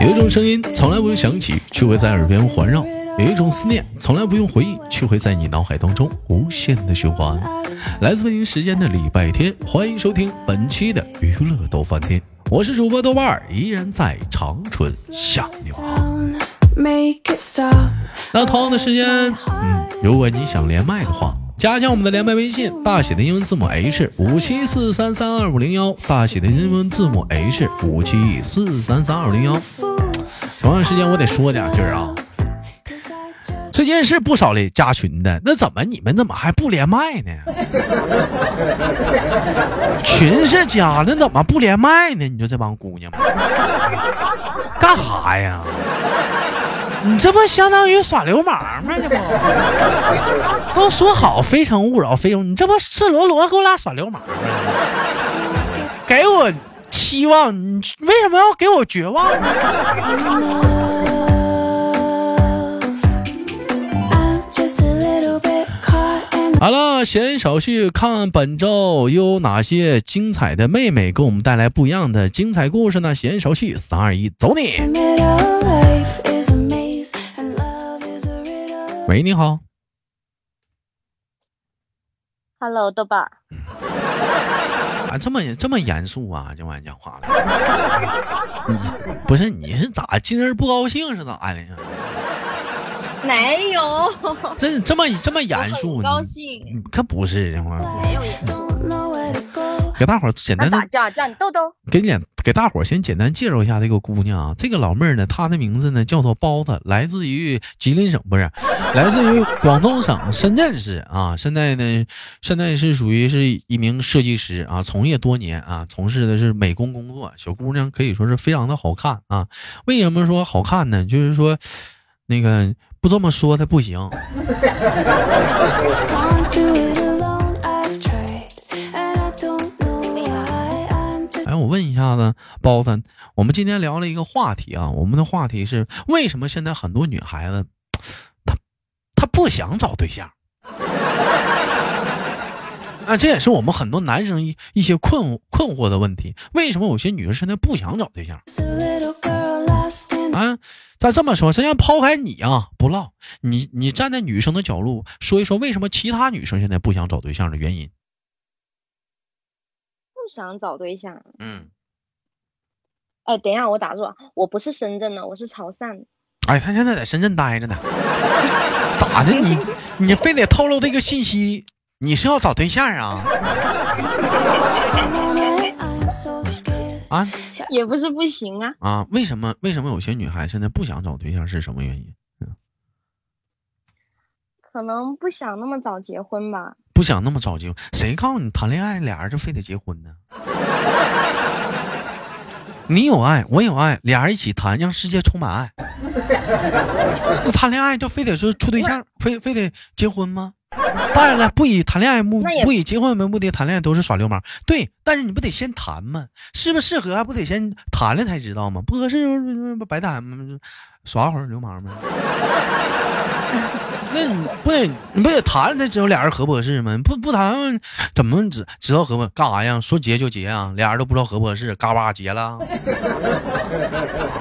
有一种声音从来不用想起，却会在耳边环绕；有一种思念从来不用回忆，却会在你脑海当中无限的循环。来自北京时间的礼拜天，欢迎收听本期的娱乐逗翻天，我是主播豆瓣儿，依然在长春向你好。那同样的时间，嗯，如果你想连麦的话。加一下我们的连麦微信，大写的英文字母 H 五七四三三二五零幺，大写的英文字母 H 五七四三三二零幺。同样时间我得说两句啊，最近是不少的加群的，那怎么你们怎么还不连麦呢？群是加了，怎么不连麦呢？你说这帮姑娘们干哈呀？你这不相当于耍流氓吗？这不 都说好非诚勿扰，非诚，你这不赤裸裸给我俩耍流氓吗？给我期望，你为什么要给我绝望呢？好了，闲少叙，看本周有哪些精彩的妹妹给我们带来不一样的精彩故事呢？闲少叙，三二一，走你！喂，你好。Hello，豆瓣儿。啊，这么这么严肃啊？今晚讲话了？你不是你是咋今儿不高兴是咋的呀？没有。这这么这么严肃？不高兴？可不是这话。没有严肃。给大伙简单的叫叫你豆豆，给脸给大伙先简单介绍一下这个姑娘啊，这个老妹儿呢，她的名字呢叫做包子，来自于吉林省，不是，来自于广东省深圳市啊。现在呢，现在是属于是一名设计师啊，从业多年啊，从事的是美工工作。小姑娘可以说是非常的好看啊。为什么说好看呢？就是说，那个不这么说她不行。下子包子，我们今天聊了一个话题啊，我们的话题是为什么现在很多女孩子她她不想找对象？啊，这也是我们很多男生一一些困困惑的问题。为什么有些女生现在不想找对象？啊，咱这么说，咱先抛开你啊，不唠，你你站在女生的角度说一说，为什么其他女生现在不想找对象的原因？不想找对象，嗯，哎，等一下，我打住，我不是深圳的，我是潮汕的。哎，他现在在深圳待着呢，咋的？你你非得透露这个信息？你是要找对象啊？啊？也不是不行啊。啊？为什么？为什么有些女孩现在不想找对象？是什么原因？可能不想那么早结婚吧。不想那么早结婚，谁告诉你谈恋爱俩人就非得结婚呢？你有爱，我有爱，俩人一起谈，让世界充满爱。那谈恋爱就非得是处对象，非非得结婚吗？当然了，不以谈恋爱目不以结婚为目的谈恋爱都是耍流氓。对，但是你不得先谈吗？适不适合还不得先谈了才知道吗？不合适不白谈吗？耍会儿流氓吗？那你不得你不得谈了才知道俩人合不合适吗？不不谈怎么知知道合不干啥呀？说结就结啊，俩人都不知道合不合适，嘎巴结了。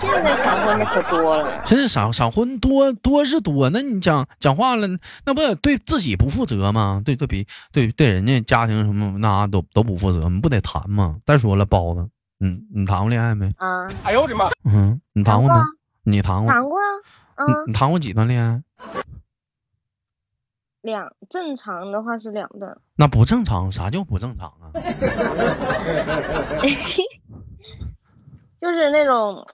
现在闪婚的可多了。现在闪闪婚多多是多，那你讲讲话了，那不对自己不负责吗？对对比对对人家家庭什么那都都不负责，你不得谈吗？再说了，包子，嗯，你谈过恋爱没？啊！哎呦我的妈！嗯，你谈过没？你谈过？谈过。嗯，你谈过几段恋爱？两正常的话是两段，那不正常？啥叫不正常啊？就是那种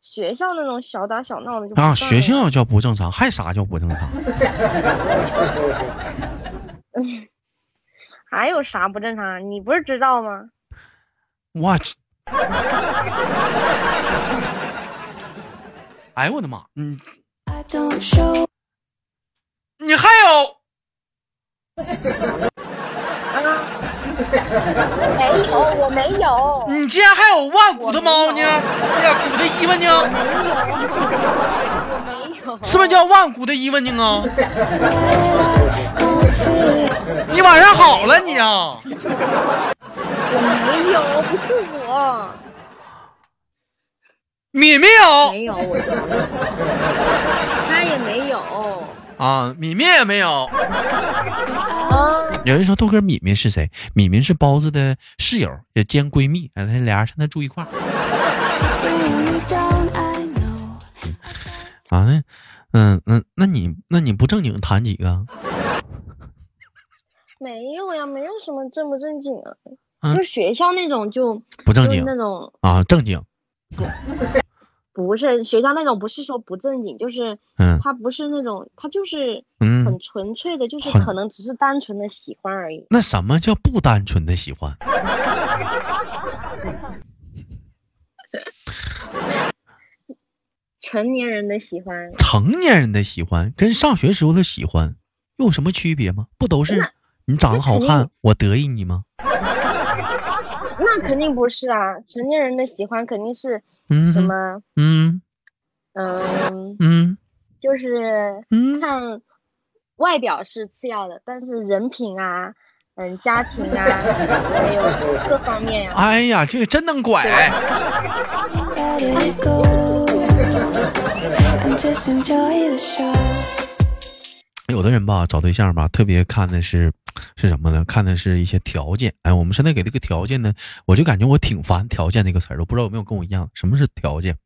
学校那种小打小闹的啊，学校叫不正常，还啥叫不正常？还有啥不正常？你不是知道吗？我去！哎呦我的妈！嗯，你还有？没有，我没有。你竟然还有万古的猫呢？不是古的衣服呢？没有，是不是叫万古的衣服呢？啊？你晚上好了你啊？我没有，不是我。米没有没有，我他也没有啊，米米也没有。啊。有人说豆哥，米米是谁？米米是包子的室友，也兼闺蜜，哎，俩人现在住一块儿。啊，那，嗯嗯，那你那你不正经谈几个？没有呀，没有什么正不正经啊，嗯就学校那种就不正经那种啊，正经。不是学校那种，不是说不正经，就是嗯他不是那种，他就是嗯很，纯粹的，就是可能只是单纯的喜欢而已。那什么叫不单纯的喜欢？成年人的喜欢，成年人的喜欢跟上学时候的喜欢有什么区别吗？不都是你长得好看，我得意你吗？那肯定不是啊，成年人的喜欢肯定是嗯，什么？嗯嗯，嗯就是嗯，看外表是次要的，但是人品啊，嗯，家庭啊，还有各方面呀、哎呀，这个真能拐。有的人吧，找对象吧，特别看的是是什么呢？看的是一些条件。哎，我们现在给这个条件呢，我就感觉我挺烦“条件”这个词儿。我不知道有没有跟我一样，什么是条件？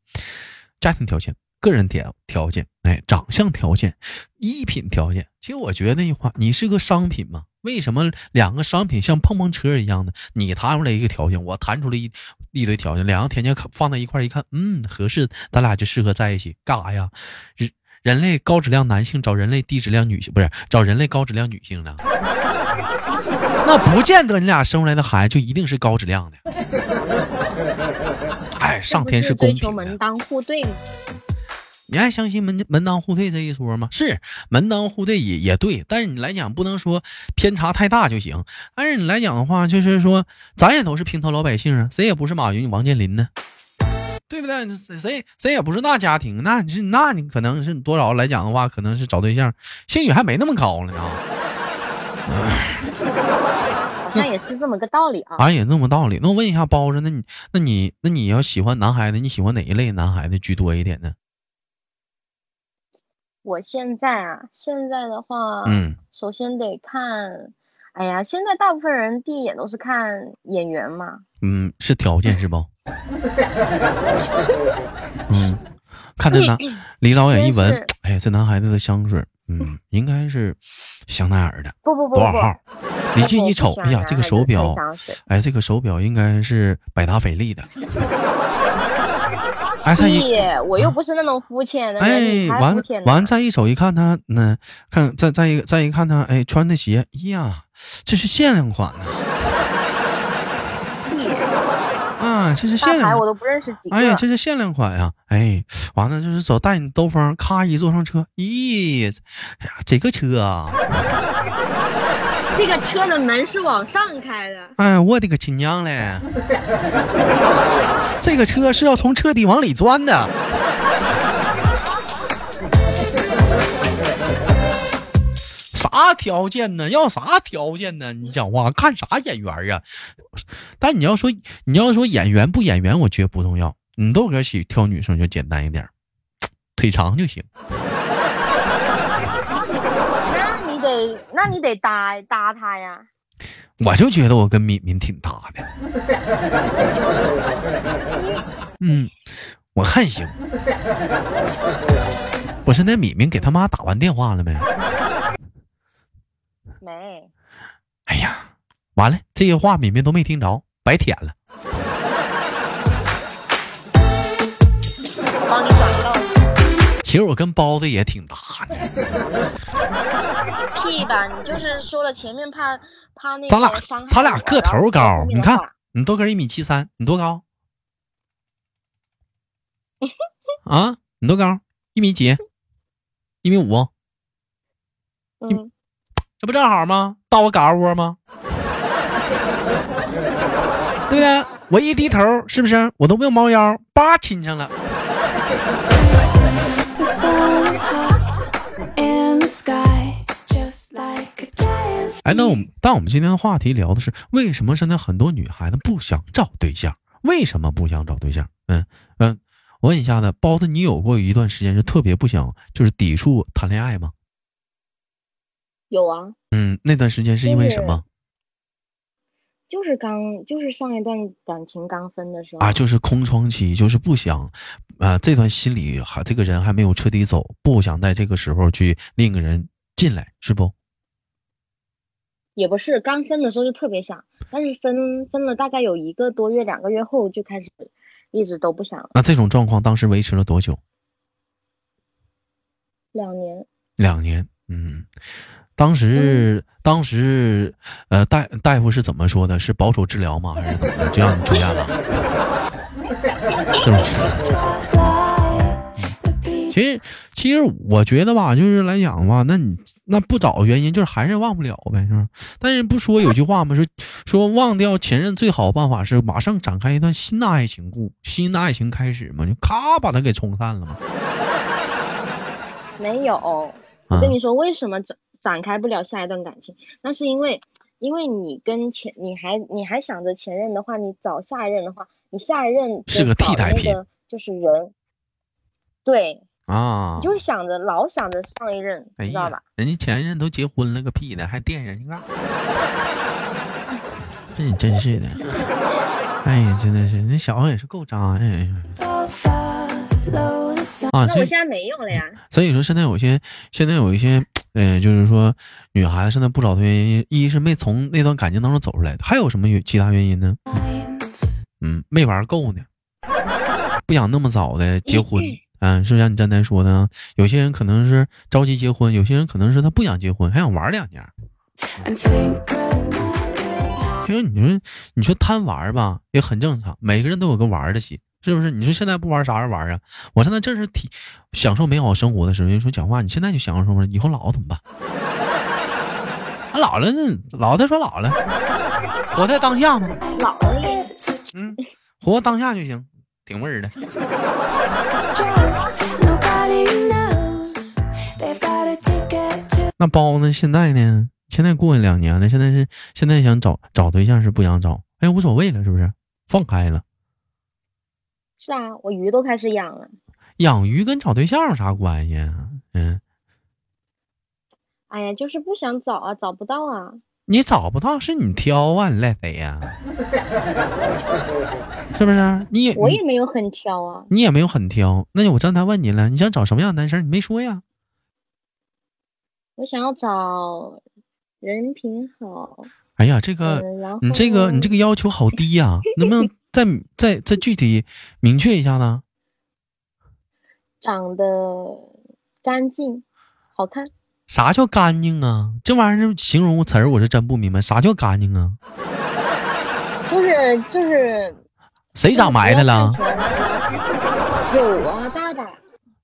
家庭条件、个人条条件，哎，长相条件、衣品条件。其实我觉得那句话，你是个商品吗？为什么两个商品像碰碰车一样的？你弹出来一个条件，我弹出来一一堆条件，两个条件放在一块儿一看，嗯，合适，咱俩就适合在一起。干啥呀？人人类高质量男性找人类低质量女性，不是找人类高质量女性呢？那不见得你俩生出来的孩子就一定是高质量的。哎，上天是公平的。门当户对吗？你还相信门门当户对这一说吗？是门当户对也也对，但是你来讲不能说偏差太大就行。但是你来讲的话，就是说咱也都是平头老百姓啊，谁也不是马云、王健林呢，对不对？谁谁谁也不是那家庭，那你是那你可能是多少来讲的话，可能是找对象兴许还没那么高了呢啊。好像也是这么个道理啊。俺也那么道理。那我问一下包子，那你那你那你要喜欢男孩子，你喜欢哪一类男孩子居多一点呢？我现在啊，现在的话，嗯，首先得看，哎呀，现在大部分人第一眼都是看眼缘嘛。嗯，是条件是不？嗯，看这男离老远一闻，哎呀，这男孩子的香水，嗯，应该是香奈儿的，不不不多少号？离近一瞅，哎呀，这个手表，哎，这个手表应该是百达翡丽的。哎，再一，我又不是那种肤浅的，哎完完，再一瞅一看他，那看再再一再一看他，哎，穿的鞋，哎呀，这是限量款呢、屁啊，这是限量款。我都不认识几个。哎呀，这是限量款呀！哎，完了就是走带你兜风，咔一坐上车，咦，哎呀，这个车啊，这个车的门是往上开的，哎，我的个亲娘嘞！这个车是要从车底往里钻的。啥条件呢？要啥条件呢？你讲话看啥演员啊？但你要说你要说演员不演员，我觉得不重要。你豆哥喜挑女生就简单一点，腿长就行。那你得，那你得搭搭他呀。我就觉得我跟敏敏挺搭的。嗯，我看行。不是，那敏敏给他妈打完电话了没？没，哎呀，完了，这些话敏敏都没听着，白舔了。我帮你转告。其实我跟包子也挺搭的，屁吧，你就是说了前面怕怕那个咱俩他俩个头高你看你豆哥一米七三，你多高？啊，你多高？一米几？一米五？嗯，这不正好吗？到我嘎窝吗？对不对？我一低头，是不是我都没有猫腰，叭亲上了.哎，那我们但我们今天的话题聊的是为什么现在很多女孩子不想找对象？为什么不想找对象？嗯嗯，我问一下子，包子，你有过一段时间是特别不想，就是抵触谈恋爱吗？有啊，嗯，那段时间是因为什么就是刚就是上一段感情刚分的时候啊？就是空窗期，就是不想，啊、这段心里还这个人还没有彻底走，不想在这个时候去另一个人进来，是不？也不是刚分的时候就特别想，但是分分了大概有一个多月、两个月后就开始一直都不想了。那这种状况当时维持了多久？两年，两年，嗯，当时、当时，呃，大大夫是怎么说的？是保守治疗吗？还是怎么的？就让你住院了？是不是？The beat 其实，其实我觉得吧，就是来讲吧，那你那不找原因，就是还是忘不了呗，是吧？但是不说有句话吗？说说忘掉前任最好办法是马上展开一段新的爱情故，新的爱情开始嘛，就咔把他给冲散了嘛。没有。啊我跟你说，为什么展展开不了下一段感情？那是因为，因为你跟前你还你还想着前任的话，你找下一任的话，你下一任是个找替代品就是人，对，啊你，就会想着老想着上一任，哎你知道吧呀？，人家前任都结婚了个屁的，还惦人，你看，这你真是的，哎呀，真的是，那小子也是够渣，哎呀.啊，那我现在没用了呀。所以说现在有些现在有一些，呃，就是说女孩子现在不找的原因，一是没从那段感情当中走出来，还有什么原其他原因呢？嗯，没玩够呢，不想那么早的结婚。嗯，是不是像你刚才说的啊？有些人可能是着急结婚，有些人可能是他不想结婚，还想玩两年。因为你说你说贪玩吧，也很正常，每个人都有个玩的心，是不是？你说现在不玩啥时候玩啊？我现在正是体享受美好生活的时候。人说讲话，你现在就享受生活，以后老了怎么办？啊，老了呢老的说老了，活在当下嘛，老了嗯，活当下就行，挺味儿的。那包呢？现在呢？现在过去两年了，现在是现在想找找对象是不想找，哎，无所谓了，是不是？放开了，是啊，我鱼都开始养了。养鱼跟找对象有啥关系啊？嗯，哎呀，就是不想找啊，找不到啊。你找不到是你挑啊，你赖谁呀？是不是？你我也没有很挑啊。你也没有很挑，那我刚才问你了，你想找什么样的男生？你没说呀？我想要找人品好，哎呀，这个嗯，你这个你这个要求好低呀、能不能再再再具体明确一下呢？长得干净、好看，啥叫干净啊？这玩意儿形容词儿我是真不明白，啥叫干净啊？就 是就是。谁长埋汰了？有啊，大把。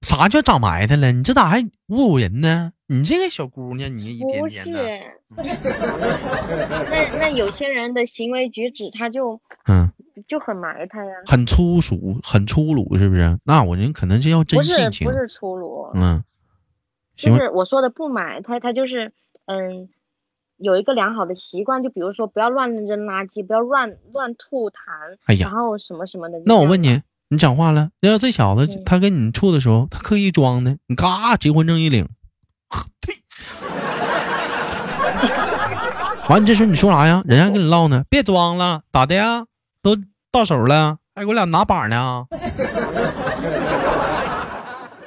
啥叫长埋汰了？你这咋还侮辱人呢？你这个小姑娘，你一点不是，的，那那有些人的行为举止，他就嗯，就很埋汰呀。很粗俗，很粗鲁，是不是？那我人可能是要真性情不，是粗鲁，嗯，行就是我说的不埋汰，他就是嗯，有一个良好的习惯，就比如说不要乱扔垃圾，不要乱乱吐痰，哎呀然后什么什么的。那我问，你，你讲话了，要这小子嗯他跟你处的时候，他刻意装的，你嘎结婚证一领，呸！完，你这时候你说啥呀？人家跟你唠呢，别装了，咋的呀？都到手了，还给我俩拿把呢？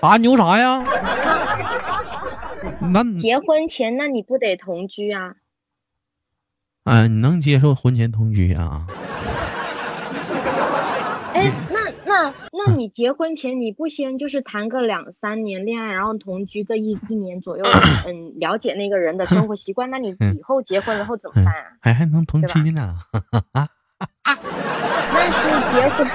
啊，牛啥呀？那结婚前那你不得同居啊？啊，你能接受婚前同居啊？哎，那那那你结婚前你不先就是谈个两三年恋爱，然后同居个一一年左右，嗯，了解那个人的生活习惯，那你嗯以后结婚了后怎么办啊？还还能同居呢？那是结婚。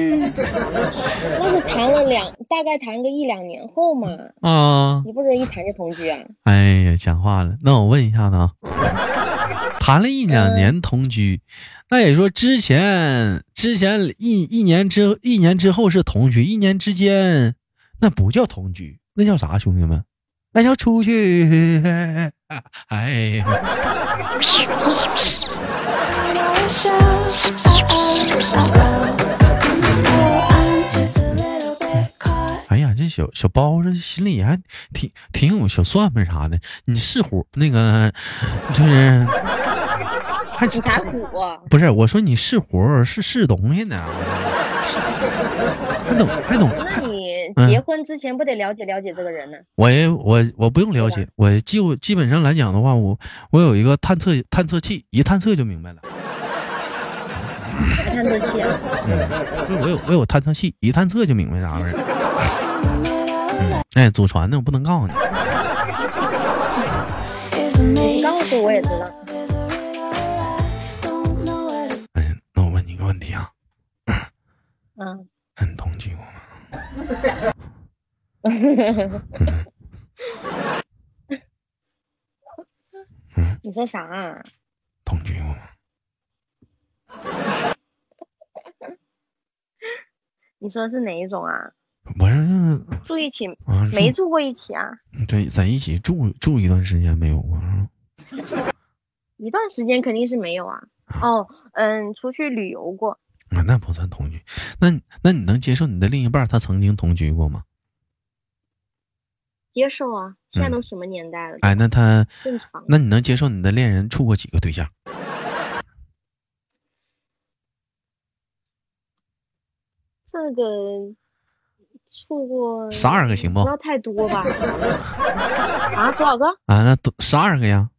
那是 谈了两，大概谈个一两年后嘛，啊，你不是一谈就同居啊？哎呀，讲话了。那我问一下子啊，谈了一两年同居，那也说之前之前一一年之一年之后是同居，一年之间那不叫同居，那叫啥？兄弟们，那就出去？哎呀！哎呀，这小小包，这心里还挺挺有小算盘啥的。你是活那个，就是还只敢唬？不是，我说你是活，是是东西呢。还懂，还懂，还。结婚之前不得了解了解这个人呢？我也我我不用了解，我就基本上来讲的话，我我有一个探测探测器，一探测就明白了。探测器啊，嗯，我有我有探测器，一探测就明白啥玩意儿。嗯，哎，祖传的我不能告诉你。你告诉我也知道。哎，那我问你一个问题啊，嗯，很，同居过吗？你说啥啊？同居过吗？你说是哪一种啊？不是住一起啊，没住过一起啊？对，在一起住住一段时间没有啊？一段时间肯定是没有啊。哦，嗯，出去旅游过，啊，那不算同居。那那你能接受你的另一半他曾经同居过吗？接受啊。现在嗯都什么年代了？哎，那他正常。那你能接受你的恋人处过几个对象？这个处过十二个行不不要太多吧？啊，多少个？啊，那多十二个呀？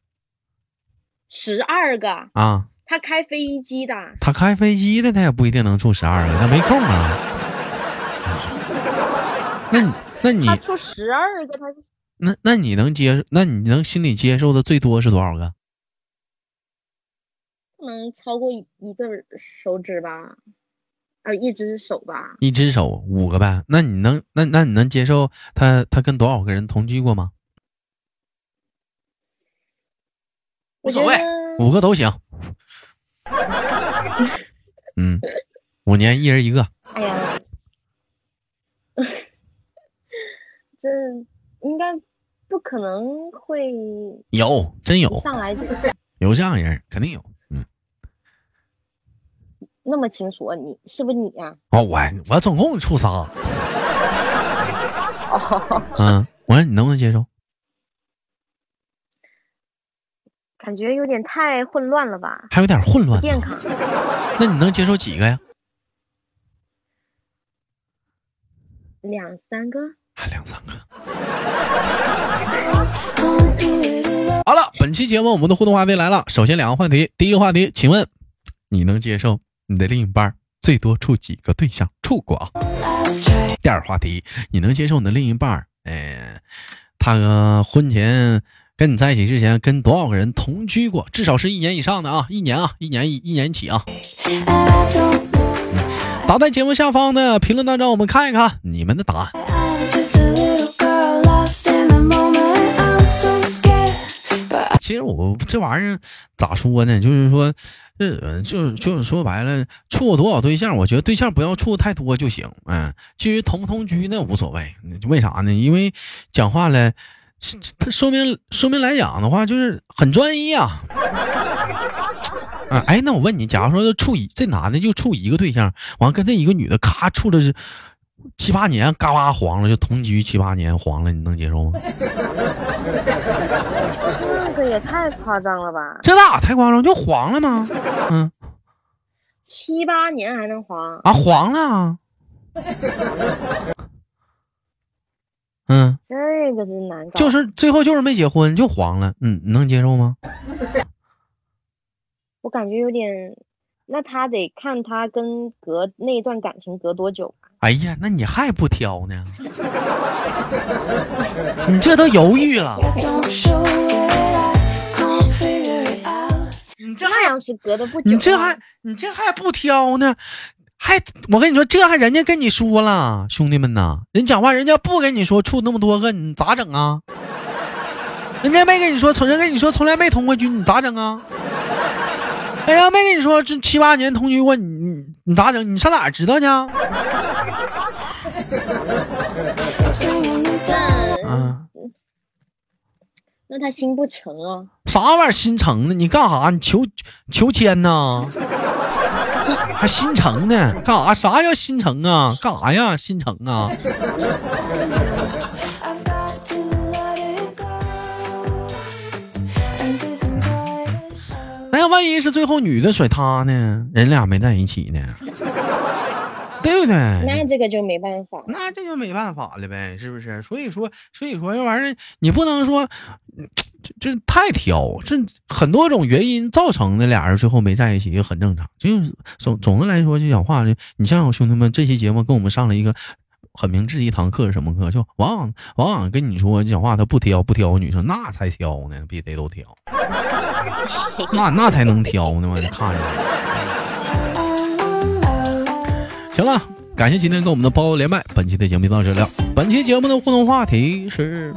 十二个。啊，他开飞机的，他开飞机的，他也不一定能处十二个，他没空啊。那你那你他处十二个，他是那那你能接受？那你能心里接受的最多是多少个？不能超过一一个手指吧？啊，一只手吧？一只手五个呗？那你能那那你能接受他他跟多少个人同居过吗？无所谓五个都行。嗯，五年一人一个。哎呀，这应该不可能会有，真有，上来就有这样人，肯定有。嗯，那么清楚啊？你是不是你呀、哦，我我总共处仨。哦，嗯，我说你能不能接受？感觉有点太混乱了吧？还有点混乱。不健康。那你能接受几个呀？两三个，还两三个。好了，本期节目我们的互动话题来了。首先两个话题，第一个话题，请问你能接受你的另一半最多处几个对象？处过啊。第二个话题，你能接受你的另一半，哎，他呃婚前跟你在一起之前跟多少个人同居过？至少是一年以上的啊，一年啊，一年一一年起啊。打在节目下方的评论当中，我们看一看你们的答案。其实我这玩意儿咋说呢？就是说，呃，就就是说白了，处过多少对象，我觉得对象不要处太多就行。嗯，至于同不同居那无所谓，为啥呢？因为讲话了，这这说明说明来讲的话，就是很专一啊。啊，哎，那我问你，假如说处一这男的就处一个对象，完跟这一个女的咔处了是七八年，嘎巴黄了，就同居七八年黄了，你能接受吗？这个也太夸张了吧？这咋太夸张？就黄了吗？嗯七八年还能黄？啊，黄了啊。嗯，这个真难搞。就是最后就是没结婚就黄了，嗯，你能接受吗？我感觉有点，那他得看他跟隔那一段感情隔多久吧。哎呀，那你还不挑呢？你这都犹豫了，你这还是隔得不久，你这还你这还不挑呢？还我跟你说，这还人家跟你说了，兄弟们呐，人讲话人家不跟你说处那么多个，你咋整啊？人家没跟你说，从人跟你说从来没同过居，你咋整啊？人家，没跟你说这七八年同居过，你你你咋整？你上哪儿知道呢？那啊，那他心不诚啊。啥玩意儿心诚呢？你干啥？你求求签呐？还新城呢？干啥？啥叫新城啊？干啥呀？新城啊呀，万一是最后女的甩他呢？人俩没在一起呢，对不对？那这个就没办法。那这就没办法了呗，是不是？所以说，所以说这玩意儿你不能说，嗯这这太挑，这很多种原因造成的，俩人最后没在一起也很正常。就是总总的来说，就讲话呢，你像兄弟们，这期节目跟我们上了一个很明智的一堂课，是什么课？就往往往往跟你说讲话，他不挑不挑女生，那才挑呢，比谁都挑，那那才能挑呢嘛，你看着。行了，感谢今天跟我们的包连麦，本期的节目就到这里了。本期节目的互动话题是：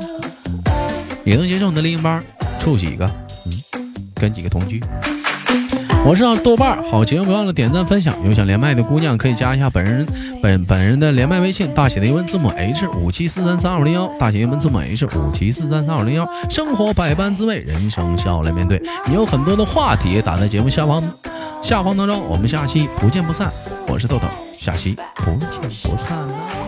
你能接受你的另一半处几个？嗯，跟几个同居？我是豆瓣儿，好节目别忘了点赞分享。有想连麦的姑娘可以加一下本人本本人的连麦微信，大写的英文字母 H 五七四三三二零幺，大写英文字母 H 五七四三三二零幺。生活百般滋味，人生笑来面对。你有很多的话题打在节目下方下方当中，我们下期不见不散。我是豆豆，下期不见不散。